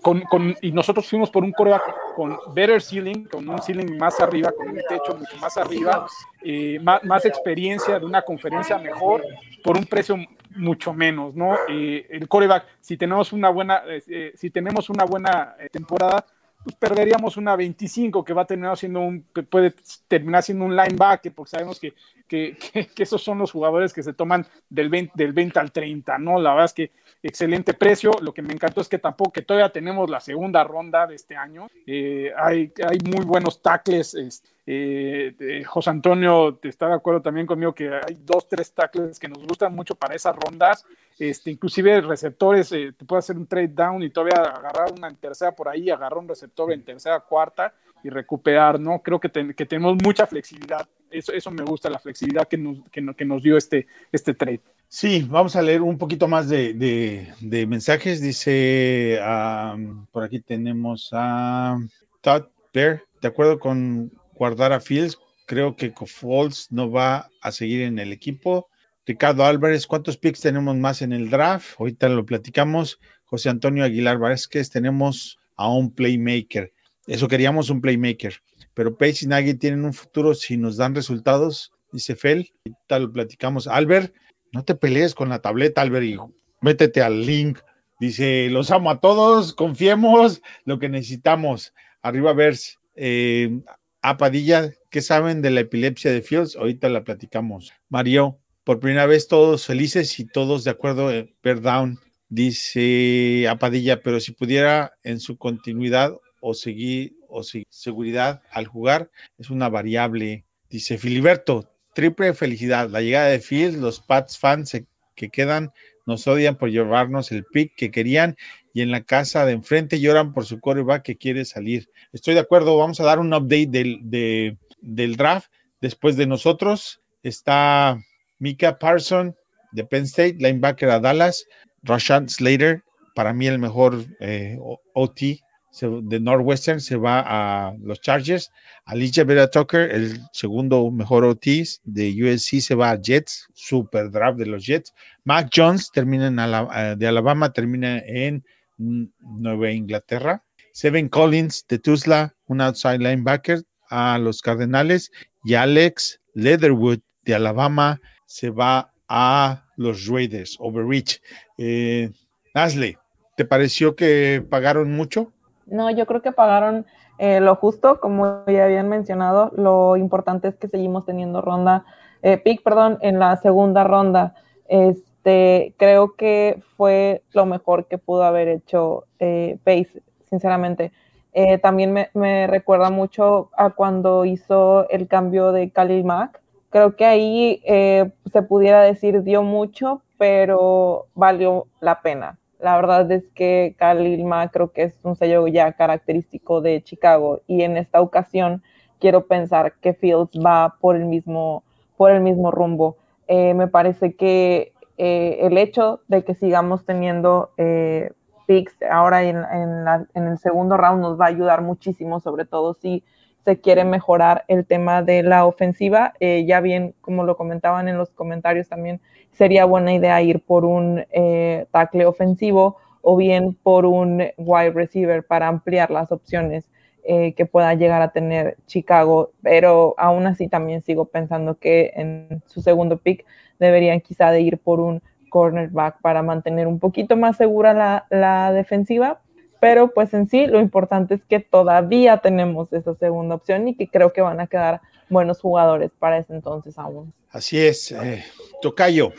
con, con- y nosotros fuimos por un coreback con better ceiling, con un ceiling más arriba, con un techo mucho más arriba, eh, más, más experiencia de una conferencia mejor, por un precio mucho menos, ¿no? Eh, el coreback, si tenemos una buena, eh, si tenemos una buena temporada, pues perderíamos una 25 que va a terminar siendo un, puede terminar siendo un linebacker, porque sabemos <laughs> que, que, esos son los jugadores que se toman del 20, del 20 al 30, ¿no? La verdad es que excelente precio. Lo que me encantó es que tampoco, que todavía tenemos la segunda ronda de este año. Eh, hay, hay muy buenos tackles. es- eh, eh, José Antonio te está de acuerdo también conmigo que hay dos, tres tackles que nos gustan mucho para esas rondas. Este, inclusive receptores, eh, te puede hacer un trade down y todavía agarrar una en tercera por ahí, agarrar un receptor en tercera, cuarta y recuperar, ¿no? Creo que, que tenemos mucha flexibilidad. Eso, eso me gusta, la flexibilidad que nos, que, que nos dio este, este trade. Sí, vamos a leer un poquito más de, de- de mensajes. Dice, um, por aquí tenemos a Todd Bear, de acuerdo con guardar a Fields, creo que Foles no va a seguir en el equipo. Ricardo Álvarez, ¿cuántos picks tenemos más en el draft? Ahorita lo platicamos. José Antonio Aguilar Vázquez, tenemos a un playmaker. Eso queríamos un playmaker. Pero Pace y Nagy tienen un futuro si nos dan resultados, dice Fel. Ahorita lo platicamos. Albert, no te pelees con la tableta, Albert, y métete al link. Dice, los amo a todos, confiemos lo que necesitamos. Arriba Vers, eh, a Padilla, ¿qué saben de la epilepsia de Fields? Ahorita la platicamos. Mario, por primera vez todos felices y todos de acuerdo, eh, Bear Down, dice a Padilla, pero si pudiera en su continuidad o seguir o si- seguridad al jugar, es una variable. Dice Filiberto, triple felicidad. La llegada de Fields, los Pats fans se- que quedan nos odian por llevarnos el pick que querían y en la casa de enfrente lloran por su coreback que quiere salir. Estoy de acuerdo, vamos a dar un update del, de- del draft. Después de nosotros está Mika Parson de Penn State, linebacker a Dallas, Rashan Slater, para mí el mejor eh, OT de Northwestern, se va a los Chargers. Alicia Vera Tucker, el segundo mejor OT de USC, se va a Jets, super draft de los Jets. Mac Jones termina eh, de Alabama, termina en Nueva Inglaterra. Seven Collins de Tuzla, un outside linebacker a los Cardenales. Y Alex Leatherwood de Alabama se va a los Raiders, Overreach. Eh, Ashley, ¿te pareció que pagaron mucho? No, yo creo que pagaron eh, lo justo, como ya habían mencionado. Lo importante es que seguimos teniendo ronda, eh, pick, perdón, en la segunda ronda. Este, creo que fue lo mejor que pudo haber hecho eh, Pace, sinceramente. Eh, también me, me recuerda mucho a cuando hizo el cambio de Khalil Mack. Creo que ahí eh, se pudiera decir dio mucho, pero valió la pena. La verdad es que Khalil Mack creo que es un sello ya característico de Chicago y en esta ocasión quiero pensar que Fields va por el mismo, por el mismo rumbo. Eh, me parece que eh, el hecho de que sigamos teniendo eh, picks ahora en, en, la, en el segundo round nos va a ayudar muchísimo, sobre todo si se quiere mejorar el tema de la ofensiva. Eh, ya bien, como lo comentaban en los comentarios también, sería buena idea ir por un eh, tackle ofensivo o bien por un wide receiver para ampliar las opciones eh, que pueda llegar a tener Chicago. Pero aún así también sigo pensando que en su segundo pick deberían quizá de ir por un cornerback para mantener un poquito más segura la, la defensiva pero pues en sí lo importante es que todavía tenemos esa segunda opción y que creo que van a quedar buenos jugadores para ese entonces aún. Así es, eh, Tocayo,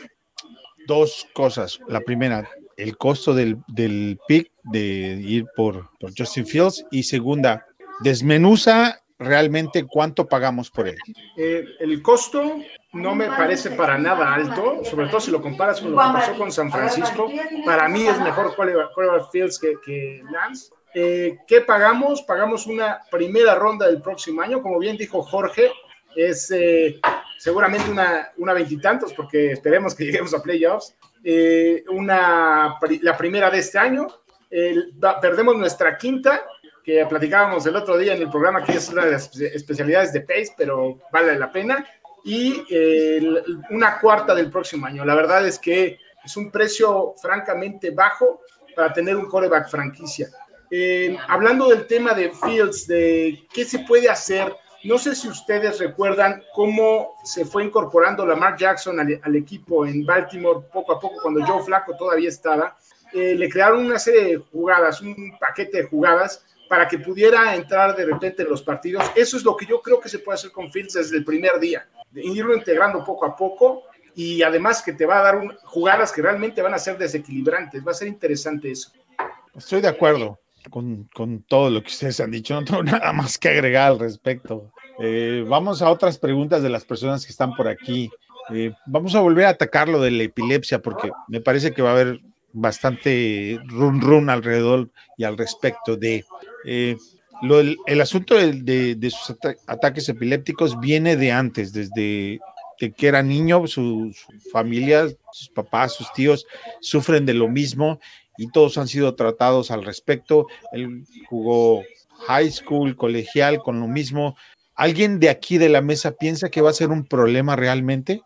dos cosas. La primera, el costo del, del pick de ir por, por Justin Fields y segunda, desmenuza realmente cuánto pagamos por él. Eh, el costo no me parece para nada alto, sobre todo si lo comparas con lo que pasó con San Francisco. Para mí es mejor Quarterback Fields que, que Lance. Eh, ¿Qué pagamos? Pagamos una primera ronda del próximo año, como bien dijo Jorge, es eh, seguramente una, una veintitantos, porque esperemos que <laughs> lleguemos a playoffs. Eh, una, la primera de este año, perdemos nuestra quinta, que platicábamos el otro día en el programa, que es una de las especialidades de Pace, pero vale la pena y eh, una cuarta del próximo año. La verdad es que es un precio francamente bajo para tener un coreback franquicia. Eh, hablando del tema de Fields, de qué se puede hacer, no sé si ustedes recuerdan cómo se fue incorporando Lamar Jackson al, equipo en Baltimore poco a poco cuando Joe Flaco todavía estaba. Eh, le crearon una serie de jugadas, un paquete de jugadas para que pudiera entrar de repente en los partidos. Eso es lo que yo creo que se puede hacer con Fields desde el primer día irlo integrando poco a poco y además que te va a dar un, jugadas que realmente van a ser desequilibrantes. Va a ser interesante eso. Estoy de acuerdo con, con todo lo que ustedes han dicho. No tengo <laughs> nada más que agregar al respecto. Eh, vamos a otras preguntas de las personas que están por aquí. Eh, vamos a volver a atacar lo de la epilepsia porque me parece que va a haber bastante run run alrededor y al respecto de eh, el, asunto de, sus ataques epilépticos viene de antes, desde que era niño, su, familia, sus papás, sus tíos sufren de lo mismo y todos han sido tratados al respecto. Él jugó high school, colegial, con lo mismo. ¿Alguien de aquí de la mesa piensa que va a ser un problema realmente?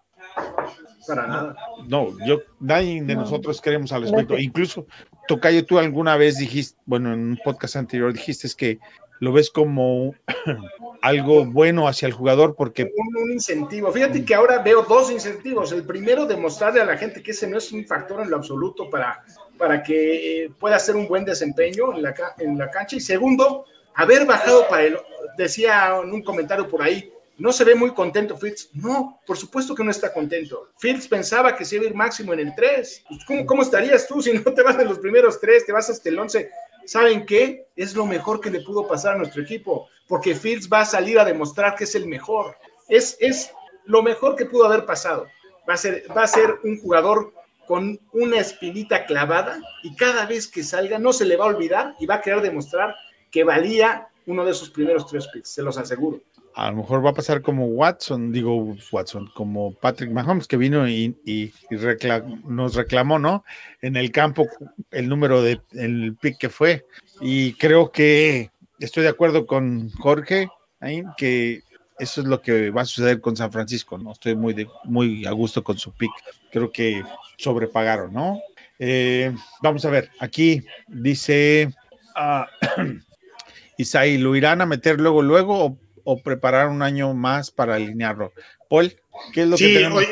Para nada. No, yo, nadie de nosotros queremos al respecto. Incluso, Tocayo, tú alguna vez dijiste, bueno, en un podcast anterior dijiste que lo ves como <clears throat> algo bueno hacia el jugador porque... Un, incentivo. Fíjate que ahora veo dos incentivos. El primero, demostrarle a la gente que ese no es un factor en lo absoluto para, para que eh, pueda hacer un buen desempeño en la, en la cancha. Y segundo, haber bajado para el... Decía en un comentario por ahí, no se ve muy contento Fields. No, por supuesto que no está contento. Fields pensaba que se iba a ir máximo en el 3. Pues, ¿cómo, ¿cómo, estarías tú si no te vas de los primeros 3, te vas hasta el 11? ¿saben qué? Es lo mejor que le pudo pasar a nuestro equipo, porque Fields va a salir a demostrar que es el mejor. Es, es lo mejor que pudo haber pasado. Va a, ser, va a ser un jugador con una espinita clavada y cada vez que salga no se le va a olvidar y va a querer demostrar que valía uno de esos primeros tres picks, se los aseguro a lo mejor va a pasar como Watson, digo Watson, como Patrick Mahomes, que vino y, nos reclamó, ¿no? En el campo el número de el pick que fue. Y creo que estoy de acuerdo con Jorge, que eso es lo que va a suceder con San Francisco, ¿no? Estoy muy, muy a gusto con su pick. Creo que sobrepagaron, ¿no? Eh, vamos a ver, aquí dice <clears throat> uh, Isaí, ¿lo irán a meter luego, luego o preparar un año más para alinearlo. Paul, ¿qué es lo que tenemos?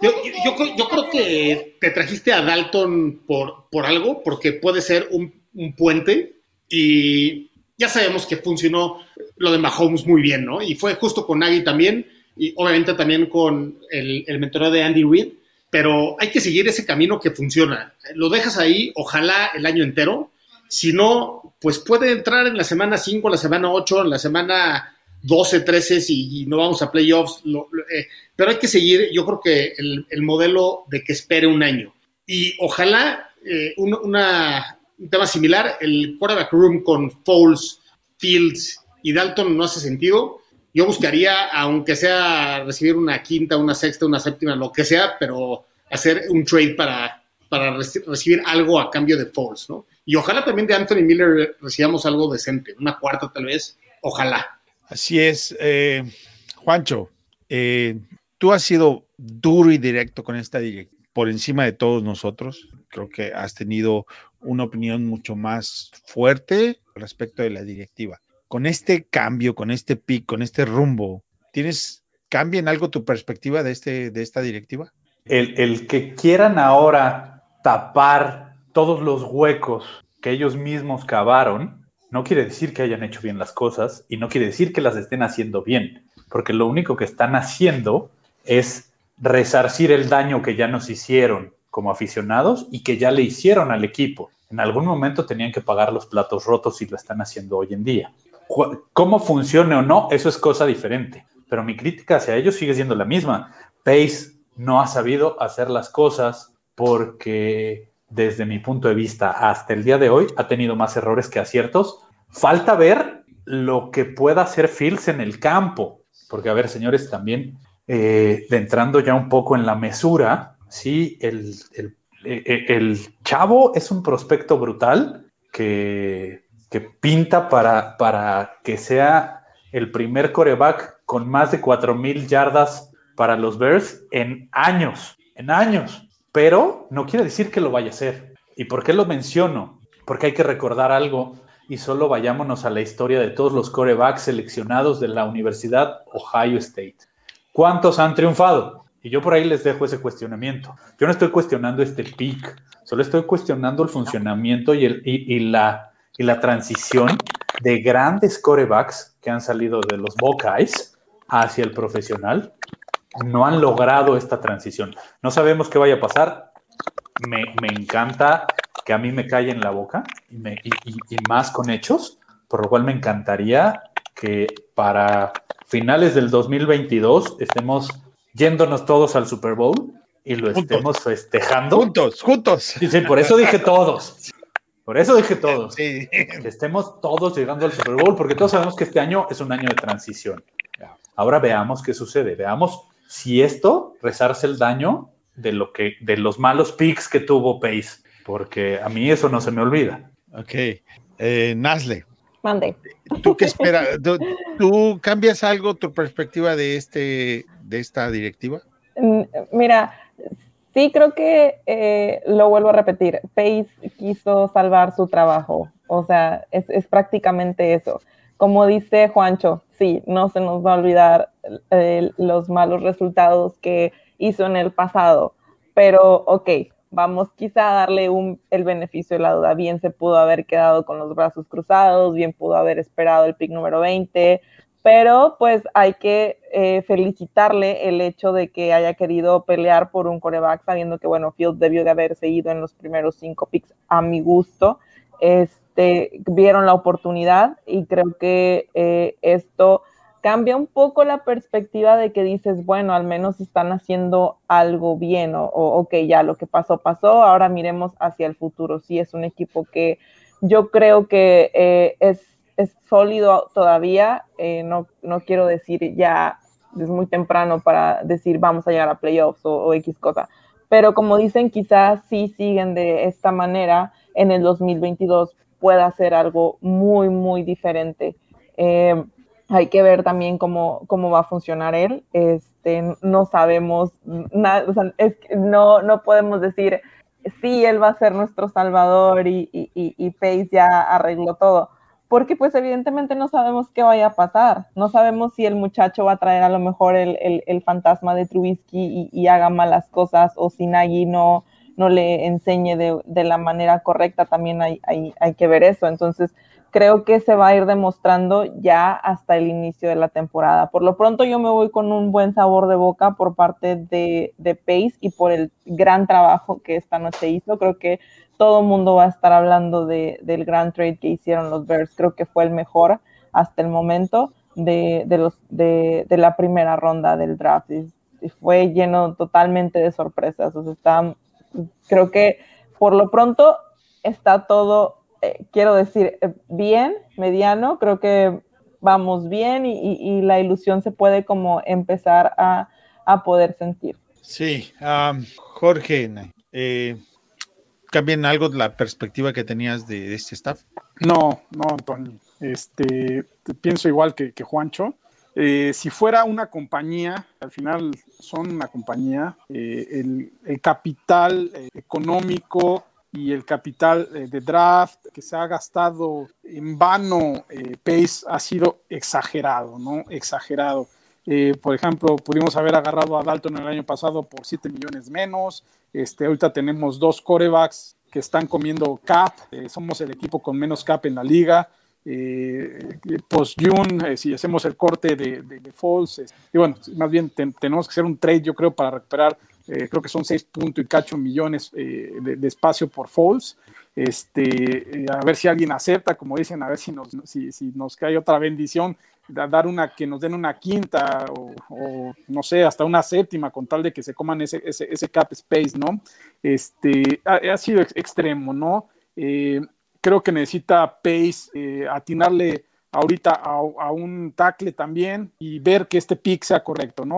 yo, yo, creo que te trajiste a Dalton por, por algo, porque puede ser un, puente y ya sabemos que funcionó lo de Mahomes muy bien, ¿no? Y fue justo con Nagy también y obviamente también con el, el mentoreo de Andy Reid, pero hay que seguir ese camino que funciona. Lo dejas ahí, ojalá el año entero. Si no, pues puede entrar en la semana 5, la semana 8, en la semana 12, 13 y, no vamos a playoffs, eh, pero hay que seguir, yo creo que el, modelo de que espere un año. Y ojalá eh, un, una, un tema similar, el quarterback room con Foles, Fields y Dalton no hace sentido. Yo buscaría, aunque sea recibir una quinta, una sexta, una séptima, lo que sea, pero hacer un trade para, para recibir algo a cambio de Foles, ¿no? Y ojalá también de Anthony Miller recibamos algo decente, una cuarta tal vez, ojalá. Así es. Eh, Juancho, eh, tú has sido duro y directo con esta directiva, por encima de todos nosotros. Creo que has tenido una opinión mucho más fuerte respecto de la directiva. Con este cambio, con este pic, con este rumbo, ¿tienes, cambia en algo tu perspectiva de, este, de esta directiva? El, el que quieran ahora tapar todos los huecos que ellos mismos cavaron, no quiere decir que hayan hecho bien las cosas y no quiere decir que las estén haciendo bien, porque lo único que están haciendo es resarcir el daño que ya nos hicieron como aficionados y que ya le hicieron al equipo. En algún momento tenían que pagar los platos rotos y lo están haciendo hoy en día. ¿Cómo funcione o no? Eso es cosa diferente. Pero mi crítica hacia ellos sigue siendo la misma. Pace no ha sabido hacer las cosas porque desde mi punto de vista hasta el día de hoy ha tenido más errores que aciertos. Falta ver lo que pueda hacer Fields en el campo. Porque, a ver, señores, también eh, entrando ya un poco en la mesura, sí, el, el, el- el chavo es un prospecto brutal que, que pinta para, para que sea el primer coreback con más de 4.000 yardas para los Bears en años, en años. Pero no quiere decir que lo vaya a hacer. ¿Y por qué lo menciono? Porque hay que recordar algo y solo vayámonos a la historia de todos los corebacks seleccionados de la Universidad Ohio State. ¿Cuántos han triunfado? Y yo por ahí les dejo ese cuestionamiento. Yo no estoy cuestionando este pick, solo estoy cuestionando el funcionamiento y, la transición de grandes corebacks que han salido de los Buckeyes hacia el profesional. No han logrado esta transición. No sabemos qué vaya a pasar. Me, me encanta que a mí me calle en la boca y, me- y- y- y más con hechos, por lo cual me encantaría que para finales del 2022 estemos yéndonos todos al Super Bowl y lo Juntos. estemos festejando. Juntos, juntos. Sí, sí, por eso dije todos. Por eso dije todos. Sí. Que estemos todos llegando al Super Bowl, porque todos sabemos que este año es un año de transición. Ahora veamos qué sucede. Veamos si esto resarce el daño de lo que, de los malos picks que tuvo Pace, porque a mí eso no se me olvida. Ok. Eh, Nasle, Mande. ¿tú qué esperas? ¿Tú, tú cambias algo tu perspectiva de, este, de esta directiva? Mm, Mira, sí creo que eh, lo vuelvo a repetir. Pace quiso salvar su trabajo. O sea, es, es prácticamente eso. Como dice Juancho, sí, no se nos va a olvidar los malos resultados que hizo en el pasado. Pero, ok, vamos quizá a darle el beneficio de la duda. Bien se pudo haber quedado con los brazos cruzados, bien pudo haber esperado el pick número 20, pero pues hay que eh, felicitarle el hecho de que haya querido pelear por un coreback, sabiendo que, bueno, Fields debió de haber seguido en los primeros cinco picks a mi gusto. Este, vieron la oportunidad y creo que eh, esto cambia un poco la perspectiva de que dices, bueno, al menos están haciendo algo bien o, o ya lo que pasó, pasó, ahora miremos hacia el futuro. Sí, es un equipo que yo creo que eh, es es sólido todavía. Eh, no, no quiero decir ya, es muy temprano para decir vamos a llegar a playoffs o, o, X cosa. Pero como dicen, quizás sí siguen de esta manera en el 2022 pueda ser algo muy, muy diferente. Eh, hay que ver también cómo, cómo va a funcionar él. Este, no sabemos, nada, o sea, es, no, no podemos decir, sí, él va a ser nuestro salvador y, y, y, y Pace ya arregló todo porque pues evidentemente no sabemos qué vaya a pasar, no sabemos si el muchacho va a traer a lo mejor el, el, el fantasma de Trubisky y, haga malas cosas o si Nagy no, no le enseñe de, de la manera correcta, también hay, hay, hay, que ver eso, entonces creo que se va a ir demostrando ya hasta el inicio de la temporada. Por lo pronto yo me voy con un buen sabor de boca por parte de, de Pace y por el gran trabajo que esta noche hizo, creo que todo el mundo va a estar hablando de, del gran trade que hicieron los Bears. Creo que fue el mejor hasta el momento de, la primera ronda del draft. Fue lleno totalmente de sorpresas. O sea, está, creo que por lo pronto está todo, eh, quiero decir, bien, mediano. Creo que vamos bien y, y la ilusión se puede como empezar a, a poder sentir. Sí, um, Jorge, eh, cambien algo la perspectiva que tenías de, de este staff. No, no, Antonio. Este, pienso igual que, que Juancho. Eh, si fuera una compañía, al final son una compañía, eh, el, el, capital eh, económico y el capital de draft que se ha gastado en vano, Pace ha sido exagerado, ¿no? Exagerado. por ejemplo, pudimos haber agarrado a Dalton el año pasado por 7 millones menos. Este, ahorita tenemos dos corebacks que están comiendo cap. somos el equipo con menos cap en la liga eh, post-June, eh, si hacemos el corte de, de, Falls, eh, y bueno, más bien ten, tenemos que hacer un trade, yo creo, para recuperar, eh, creo que son 6 puntos y cacho millones eh, de, espacio por Falls. Este, a ver si alguien acepta, como dicen, a ver si nos, si, si nos cae otra bendición, dar una, que nos den una quinta o, no sé, hasta una séptima, con tal de que se coman ese, ese, ese cap space, ¿no? Este, ha, sido ex extremo, ¿no? Eh, creo que necesita Pace eh, atinarle ahorita a, a, un tackle también y ver que este pick sea correcto, ¿no?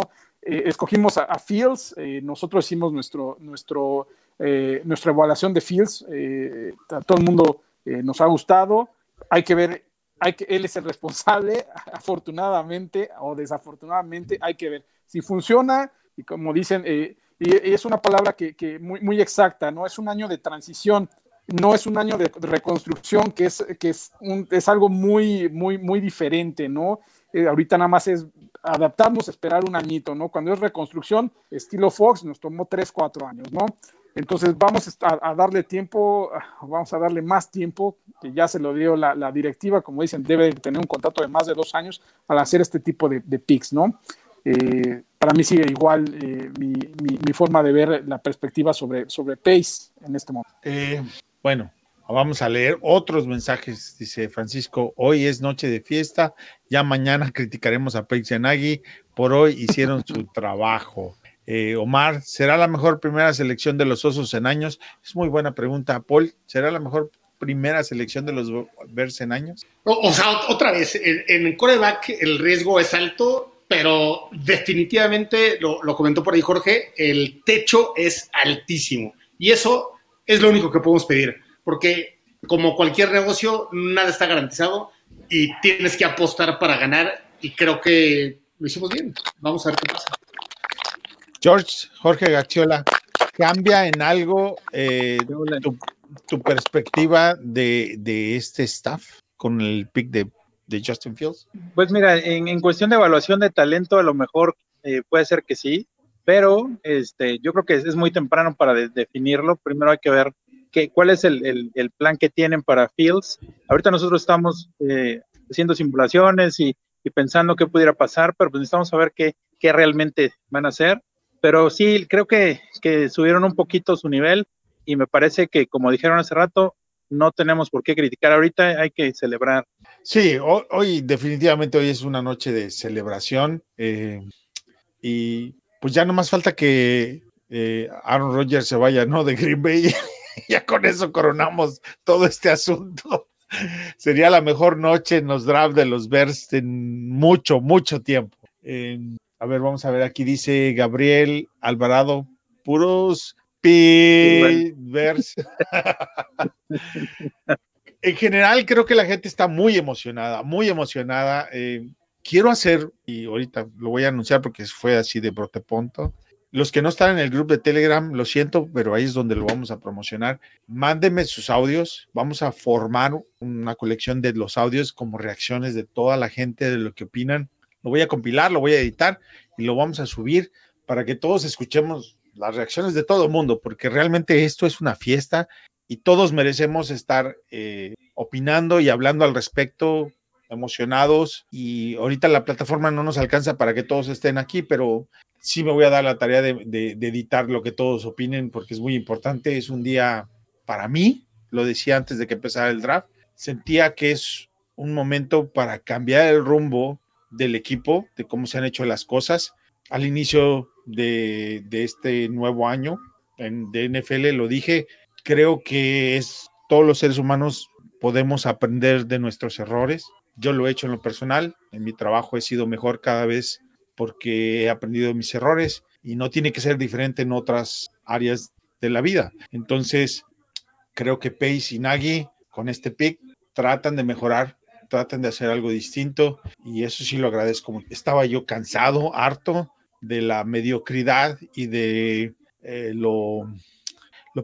Eh, escogimos a, a Fields, eh, nosotros hicimos nuestro, nuestro, eh, nuestra evaluación de Fields, eh, a todo el mundo nos ha gustado, hay que ver, hay que, él es el responsable, <laughs> afortunadamente o desafortunadamente, hay que ver si funciona y como dicen, y, y, es una palabra que, que muy, muy exacta, ¿no? Es un año de transición, no es un año de reconstrucción, que es, que es, un, es algo muy, muy, muy diferente, ¿no? Eh, ahorita nada más es adaptarnos, esperar un añito, ¿no? Cuando es reconstrucción, estilo Fox, nos tomó 3, 4 años, ¿no? Entonces vamos a, darle tiempo, vamos a darle más tiempo, que ya se lo dio la, directiva, como dicen, debe tener un contrato de más de dos años al hacer este tipo de, de picks, ¿no? Eh, para mí sigue igual eh, mi, forma de ver la perspectiva sobre, sobre Pace en este momento. Bueno, vamos a leer otros mensajes. Dice Francisco, hoy es noche de fiesta, ya mañana <laughs> criticaremos a Paige Yanagi, por hoy hicieron su <laughs> trabajo. Eh, Omar, ¿será la mejor primera selección de los Osos en años? Es muy buena pregunta. Paul, ¿será la mejor primera selección de los Bears en años? O, o sea, otra vez, en, en el coreback el riesgo es alto, pero definitivamente, lo, lo comentó por ahí Jorge, el techo es altísimo. Y eso es lo único que podemos pedir, porque como cualquier negocio, nada está garantizado y tienes que apostar para ganar y creo que lo hicimos bien. Vamos a ver qué pasa. George, Jorge Gachiola, ¿cambia en algo eh, tu, tu, perspectiva de, de, este staff con el pick de, de Justin Fields? Pues mira, en, en, cuestión de evaluación de talento, a lo mejor eh, puede ser que sí, pero este, yo creo que es, muy temprano para de, definirlo. Primero hay que ver qué, cuál es el, el, el, plan que tienen para Fields. Ahorita nosotros estamos eh, haciendo simulaciones y, y, pensando qué pudiera pasar, pero pues necesitamos saber qué, qué realmente van a hacer. Pero sí, creo que, que subieron un poquito su nivel y me parece que, como dijeron hace rato, no tenemos por qué criticar ahorita, hay que celebrar. Sí, hoy, hoy definitivamente hoy es una noche de celebración eh, y pues ya no más falta que eh, Aaron Rodgers se vaya, ¿no? De Green Bay. <laughs> ya con eso coronamos todo este asunto. <laughs> Sería la mejor noche en los drafts de los Bears en mucho, mucho tiempo. A ver, vamos a ver, aquí dice Gabriel Alvarado, puros Bears. <laughs> en general, creo que la gente está muy emocionada, muy emocionada. Eh, quiero hacer, y ahorita lo voy a anunciar porque fue así de broteponto. Los que no están en el grupo de Telegram, lo siento, pero ahí es donde lo vamos a promocionar. Mándenme sus audios. Vamos a formar una colección de los audios como reacciones de toda la gente de lo que opinan. Lo voy a compilar, lo voy a editar y lo vamos a subir para que todos escuchemos las reacciones de todo el mundo, porque realmente esto es una fiesta y todos merecemos estar eh, opinando y hablando al respecto emocionados y ahorita la plataforma no nos alcanza para que todos estén aquí, pero sí me voy a dar la tarea de, de, de, editar lo que todos opinen porque es muy importante. Es un día para mí, lo decía antes de que empezara el draft, sentía que es un momento para cambiar el rumbo del equipo, de cómo se han hecho las cosas. Al inicio de, de este nuevo año en, de NFL lo dije, creo que es todos los seres humanos podemos aprender de nuestros errores, yo lo he hecho en lo personal, en mi trabajo he sido mejor cada vez porque he aprendido mis errores y no tiene que ser diferente en otras áreas de la vida. Entonces, creo que Pace y Nagy con este pick tratan de mejorar, tratan de hacer algo distinto y eso sí lo agradezco. Estaba yo cansado, harto de la mediocridad y de eh, lo,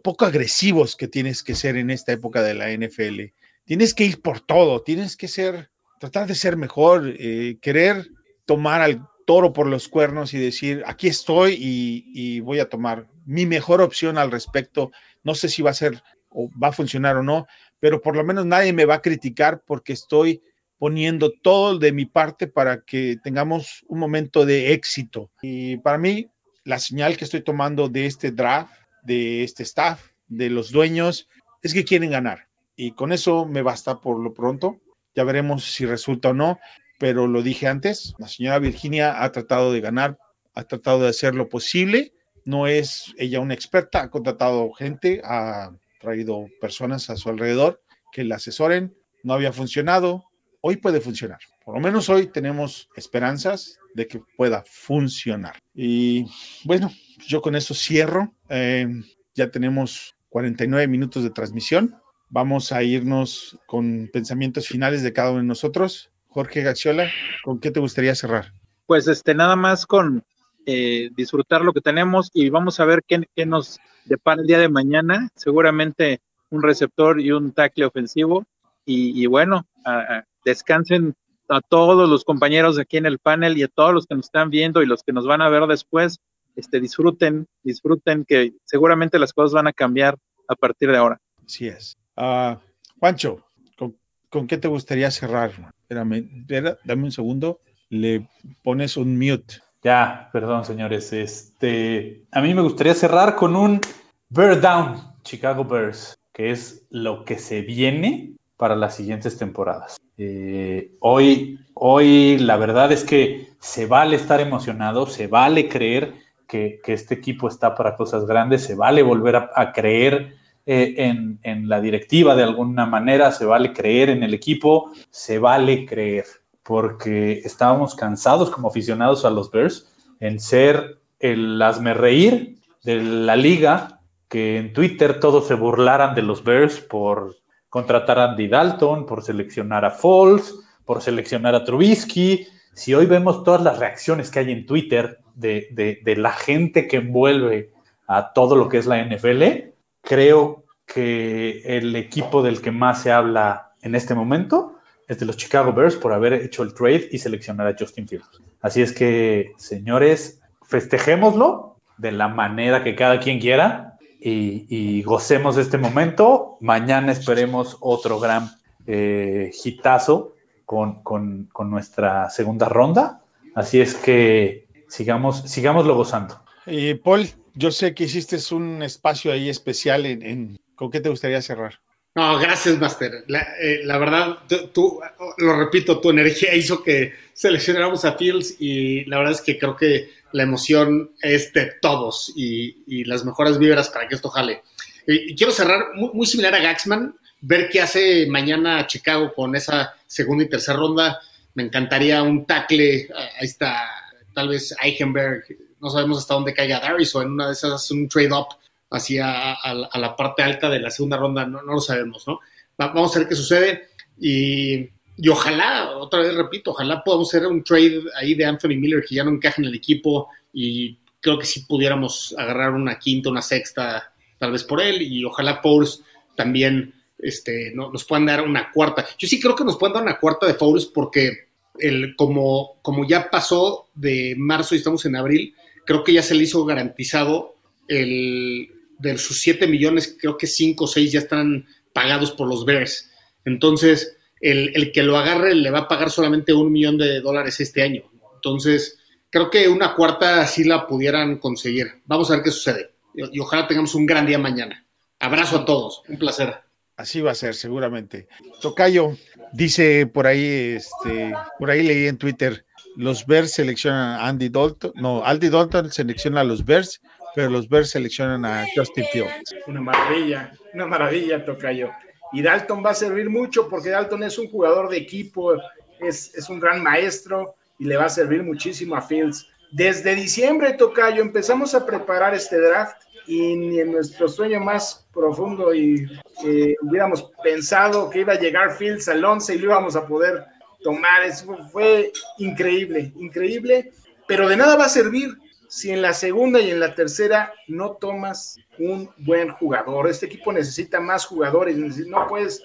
poco agresivos que tienes que ser en esta época de la NFL. Tienes que ir por todo, tienes que ser, tratar de ser mejor, eh, querer tomar al toro por los cuernos y decir, aquí estoy y, y, voy a tomar mi mejor opción al respecto. No sé si va a ser o va a funcionar o no, pero por lo menos nadie me va a criticar porque estoy poniendo todo de mi parte para que tengamos un momento de éxito. Y para mí, la señal que estoy tomando de este draft, de este staff, de los dueños, es que quieren ganar. Y con eso me basta por lo pronto. Ya veremos si resulta o no, pero lo dije antes, la señora Virginia ha tratado de ganar, ha tratado de hacer lo posible. No es ella una experta, ha contratado gente, ha traído personas a su alrededor que la asesoren. No había funcionado, hoy puede funcionar. Por lo menos hoy tenemos esperanzas de que pueda funcionar. Y bueno, yo con eso cierro. Eh, ya tenemos 49 minutos de transmisión. Vamos a irnos con pensamientos finales de cada uno de nosotros. Jorge Gaxiola, ¿con qué te gustaría cerrar? Pues este, nada más con eh, disfrutar lo que tenemos y vamos a ver qué, qué, nos depara el día de mañana. Seguramente un receptor y un tackle ofensivo. Y, y bueno, a, a, descansen a todos los compañeros aquí en el panel y a todos los que nos están viendo y los que nos van a ver después. Este, disfruten, disfruten que seguramente las cosas van a cambiar a partir de ahora. Así es. Uh, Juancho, ¿con, ¿con, qué te gustaría cerrar? Dame un segundo. Le pones un mute. Ya, perdón, señores. Este, a mí me gustaría cerrar con un Bear Down, Chicago Bears, que es lo que se viene para las siguientes temporadas. Eh, hoy, hoy la verdad es que se vale estar emocionado, se vale creer que, que este equipo está para cosas grandes, se vale volver a creer eh, en, la directiva de alguna manera, se vale creer en el equipo, se vale creer, porque estábamos cansados como aficionados a los Bears en ser el hazme reír de la liga, que en Twitter todos se burlaran de los Bears por contratar a Andy Dalton, por seleccionar a Foles, por seleccionar a Trubisky. Si hoy vemos todas las reacciones que hay en Twitter de, de la gente que envuelve a todo lo que es la NFL, creo que el equipo del que más se habla en este momento es de los Chicago Bears por haber hecho el trade y seleccionar a Justin Fields. Así es que, señores, festejémoslo de la manera que cada quien quiera y, y gocemos este momento. Mañana esperemos otro gran eh, hitazo con, con, con, nuestra segunda ronda. Así es que sigamos, sigámoslo gozando. Y Paul, yo sé que hiciste un espacio ahí especial en, ¿Con qué te gustaría cerrar? No, gracias, Master. La, eh, la verdad, tú, lo repito, tu energía hizo que seleccionáramos a Fields y la verdad es que creo que la emoción es de todos y, las mejores vibras para que esto jale. Y, y quiero cerrar muy, similar a Gaxman, ver qué hace mañana Chicago con esa segunda y tercera ronda. Me encantaría un tackle, ahí está, tal vez Eichenberg, no sabemos hasta dónde caiga Darius o en una de esas un trade-up hacia a, la parte alta de la segunda ronda, no, no lo sabemos, ¿no? Va, vamos a ver qué sucede y, y, ojalá, otra vez repito, ojalá podamos hacer un trade ahí de Anthony Miller que ya no encaja en el equipo y creo que sí pudiéramos agarrar una quinta, una sexta, tal vez por él y ojalá Fouls también este, no, nos puedan dar una cuarta. Yo sí creo que nos puedan dar una cuarta de Fouls porque el, como, como ya pasó de marzo y estamos en abril, creo que ya se le hizo garantizado el, de sus 7 millones, creo que 5 o 6 ya están pagados por los Bears. Entonces, el, el, que lo agarre le va a pagar solamente un millón de dólares este año. Entonces, creo que una cuarta sí la pudieran conseguir. Vamos a ver qué sucede. Y, ojalá tengamos un gran día mañana. Abrazo a todos. Un placer. Así va a ser, seguramente. Tocayo, dice por ahí, este, por ahí leí en Twitter, los Bears seleccionan a Andy Dalton, no, Andy Dalton selecciona a los Bears, pero los Bears seleccionan a Justin Fields. Una maravilla, una maravilla, Tocayo. Y Dalton va a servir mucho porque Dalton es un jugador de equipo, es, es un gran maestro y le va a servir muchísimo a Fields. Desde diciembre, Tocayo, empezamos a preparar este draft y ni en nuestro sueño más profundo y eh, hubiéramos pensado que iba a llegar Fields al 11 y lo íbamos a poder tomar. Eso fue increíble, increíble, pero de nada va a servir si en la segunda y en la tercera no tomas un buen jugador. Este equipo necesita más jugadores, no puedes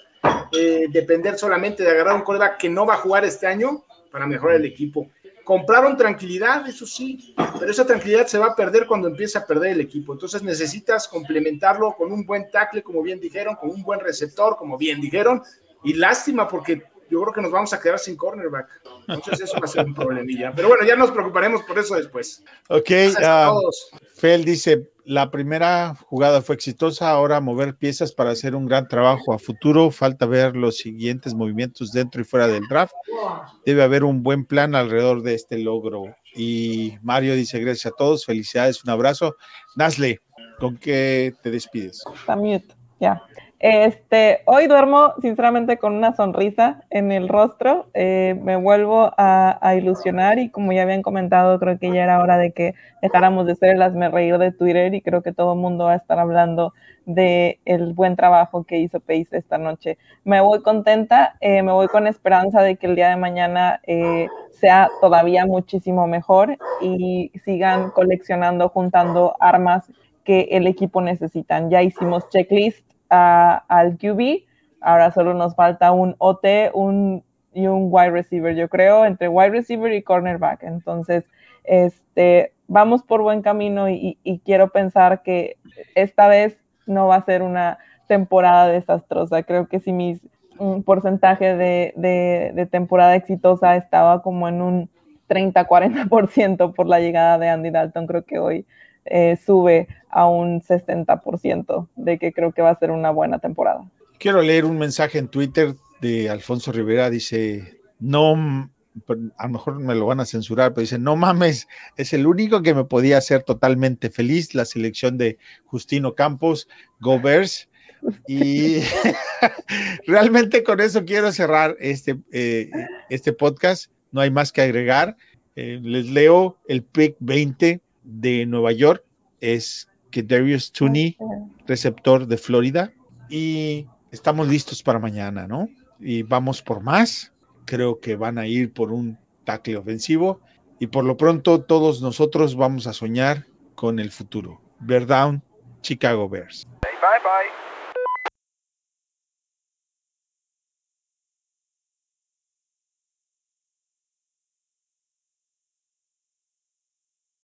eh, depender solamente de agarrar un coreback que no va a jugar este año para mejorar el equipo. Compraron tranquilidad, eso sí, pero esa tranquilidad se va a perder cuando empiece a perder el equipo. Entonces necesitas complementarlo con un buen tackle, como bien dijeron, con un buen receptor, como bien dijeron. Y lástima porque yo creo que nos vamos a quedar sin cornerback. Entonces eso va a ser un problemilla. Pero bueno, ya nos preocuparemos por eso después. Ok, uh, Fel dice, la primera jugada fue exitosa, ahora mover piezas para hacer un gran trabajo a futuro. Falta ver los siguientes movimientos dentro y fuera del draft. Debe haber un buen plan alrededor de este logro. Y Mario dice, gracias a todos, felicidades, un abrazo. Nasle, ¿con qué te despides? También, ya. Este, hoy duermo sinceramente con una sonrisa en el rostro, eh, me vuelvo a, ilusionar y como ya habían comentado, creo que ya era hora de que dejáramos de ser las me reír de Twitter y creo que todo el mundo va a estar hablando de el buen trabajo que hizo Pace esta noche. Me voy contenta, eh, me voy con esperanza de que el día de mañana eh, sea todavía muchísimo mejor y sigan coleccionando, juntando armas que el equipo necesita. Ya hicimos checklist al QB. Ahora solo nos falta un OT un, y un wide receiver, yo creo, entre wide receiver y cornerback. Entonces, este, vamos por buen camino y, quiero pensar que esta vez no va a ser una temporada desastrosa. Creo que si mi porcentaje de, temporada exitosa estaba como en un 30-40% por la llegada de Andy Dalton, creo que hoy eh, sube a un 60% de que creo que va a ser una buena temporada. Quiero leer un mensaje en Twitter de Alfonso Rivera, dice, no, a lo mejor me lo van a censurar, pero dice, no mames, es el único que me podía hacer totalmente feliz, la selección de Justino Campos, Govers. Y <laughs> realmente con eso quiero cerrar este, eh, este podcast. No hay más que agregar. Eh, les leo el pick 20 de Nueva York es que Darius Tooney, receptor de Florida, y estamos listos para mañana, ¿no? Y vamos por más. Creo que van a ir por un tackle ofensivo y por lo pronto todos nosotros vamos a soñar con el futuro. Bear down, Chicago Bears. Bye bye.